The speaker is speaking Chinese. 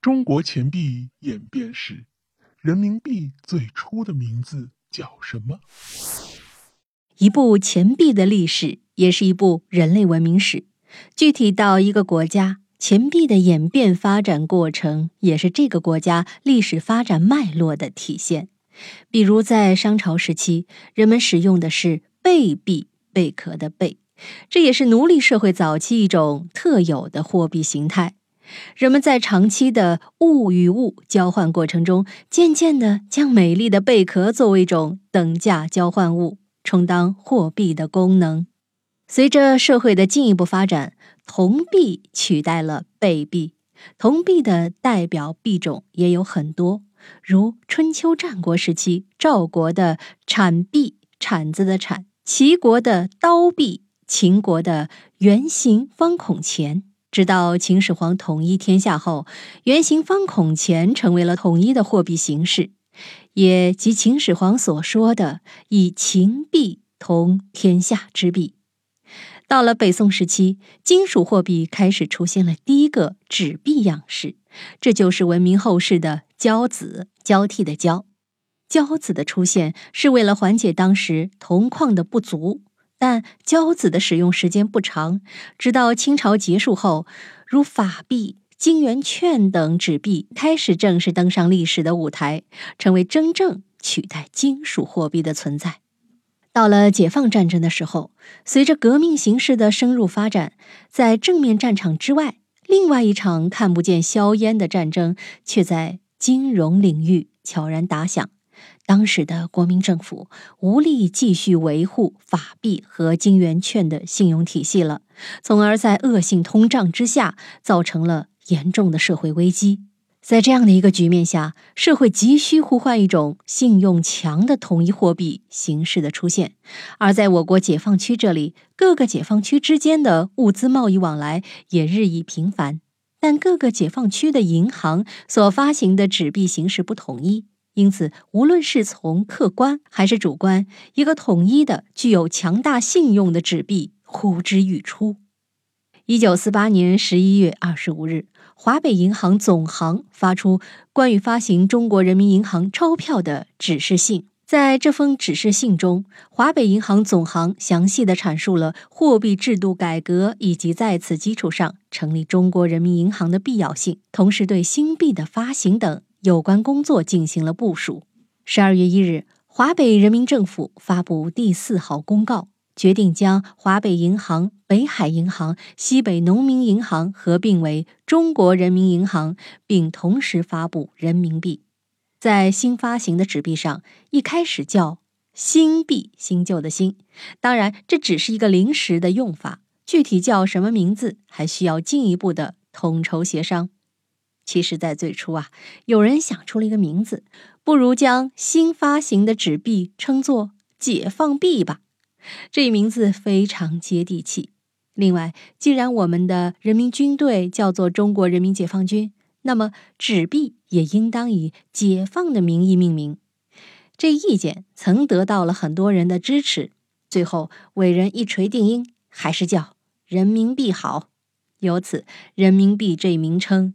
中国钱币演变史，人民币最初的名字叫什么？一部钱币的历史，也是一部人类文明史。具体到一个国家，钱币的演变发展过程，也是这个国家历史发展脉络的体现。比如在商朝时期，人们使用的是贝币，贝壳的贝，这也是奴隶社会早期一种特有的货币形态。人们在长期的物与物交换过程中，渐渐地将美丽的贝壳作为一种等价交换物，充当货币的功能。随着社会的进一步发展，铜币取代了贝币。铜币的代表币种也有很多，如春秋战国时期赵国的铲币（铲子的铲），齐国的刀币，秦国的圆形方孔钱。直到秦始皇统一天下后，圆形方孔钱成为了统一的货币形式，也即秦始皇所说的“以秦币通天下之币”。到了北宋时期，金属货币开始出现了第一个纸币样式，这就是闻名后世的交子（交替的交）。交子的出现是为了缓解当时铜矿的不足。但交子的使用时间不长，直到清朝结束后，如法币、金圆券等纸币开始正式登上历史的舞台，成为真正取代金属货币的存在。到了解放战争的时候，随着革命形势的深入发展，在正面战场之外，另外一场看不见硝烟的战争却在金融领域悄然打响。当时的国民政府无力继续维护法币和金圆券的信用体系了，从而在恶性通胀之下，造成了严重的社会危机。在这样的一个局面下，社会急需呼唤一种信用强的统一货币形式的出现。而在我国解放区这里，各个解放区之间的物资贸易往来也日益频繁，但各个解放区的银行所发行的纸币形式不统一。因此，无论是从客观还是主观，一个统一的、具有强大信用的纸币呼之欲出。一九四八年十一月二十五日，华北银行总行发出关于发行中国人民银行钞票的指示信。在这封指示信中，华北银行总行详细的阐述了货币制度改革以及在此基础上成立中国人民银行的必要性，同时对新币的发行等。有关工作进行了部署。十二月一日，华北人民政府发布第四号公告，决定将华北银行、北海银行、西北农民银行合并为中国人民银行，并同时发布人民币。在新发行的纸币上，一开始叫新币，新旧的新。当然，这只是一个临时的用法，具体叫什么名字，还需要进一步的统筹协商。其实，在最初啊，有人想出了一个名字，不如将新发行的纸币称作“解放币”吧。这一名字非常接地气。另外，既然我们的人民军队叫做中国人民解放军，那么纸币也应当以“解放”的名义命名。这意见曾得到了很多人的支持。最后，伟人一锤定音，还是叫人民币好。由此，人民币这一名称。